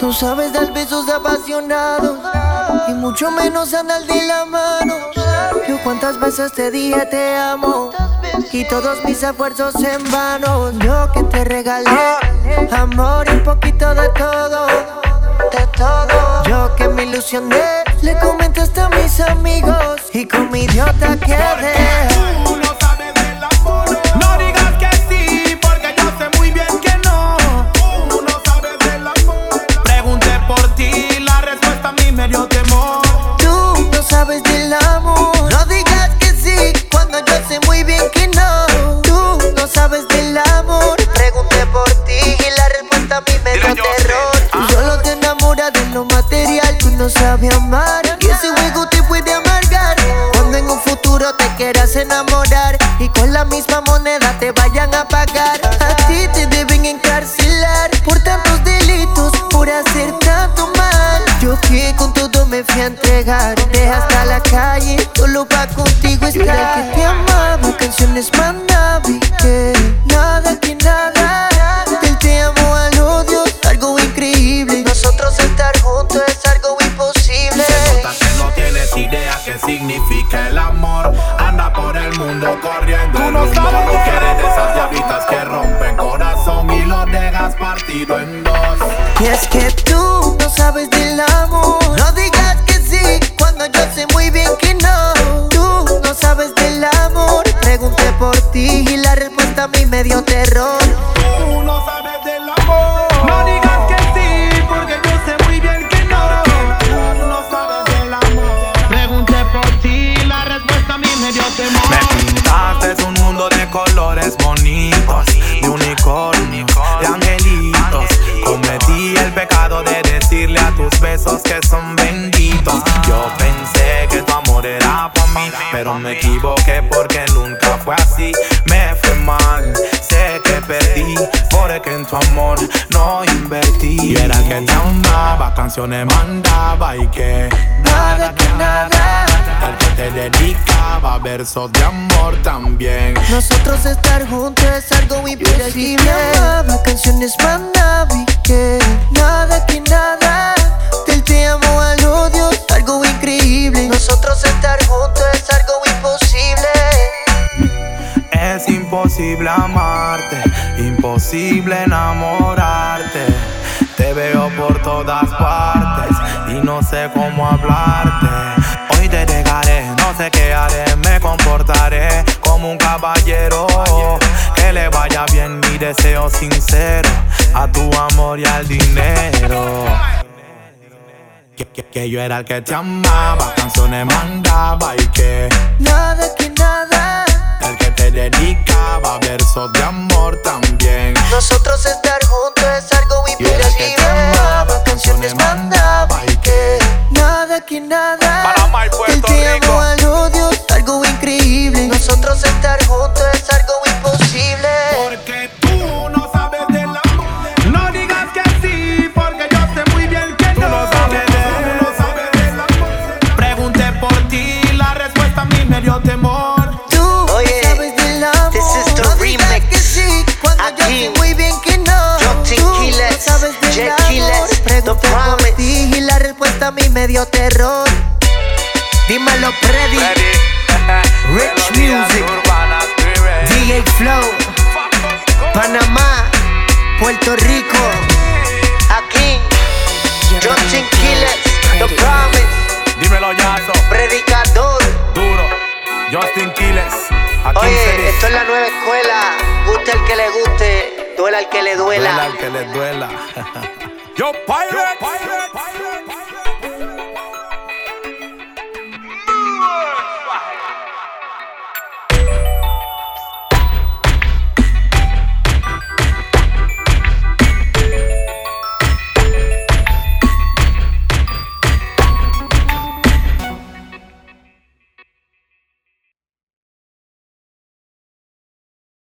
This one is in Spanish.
No sabes dar besos apasionados y mucho menos andar de la mano. Yo cuántas veces te dije te amo y todos mis esfuerzos en vano. Yo que te regalé amor y un poquito de todo, de todo. Yo que me ilusioné, le comentaste a mis amigos y con mi idiota quedé. Te vayan a pagar. A ti te deben encarcelar Por tantos delitos, por hacer tanto mal. Yo que con todo me fui a entregar Deja hasta la calle, solo pa' contigo estar. Que te amaba, canciones mandaba me pintaste un mundo de colores bonitos, de unicornios, de angelitos. Cometí el pecado de decirle a tus besos que son benditos. Yo pensé que tu amor era para mí, pero me equivoqué porque nunca fue así. Me fue mal, sé que perdí, porque en tu amor no invertí. Y era que te amaba, canciones mandaba y que versos de amor también. Nosotros estar juntos es algo imposible. Amaba, canciones mandaba y que nada que nada. Del te amo al odio, algo increíble. Nosotros estar juntos es algo imposible. Es imposible amarte, imposible enamorarte. Te veo por todas partes y no sé cómo hablarte. Hoy te dejaré, no sé qué haré, como un caballero. Que le vaya bien mi deseo sincero a tu amor y al dinero. Que, que, que yo era el que te amaba, canciones mandaba y que Nada que nada. el que te dedicaba versos de amor también. Terror. Dímelo, Freddy. Rich Music. DJ Flow. Panamá, Puerto Rico. Aquí, Justin Quiles, The Promise, Dímelo, Yazo. Predicador. Duro. Justin Quiles. Aquí Oye, esto es la nueva escuela. Guste al que le guste, duela al que le Duela duela. al que le duela. Yo, pirate.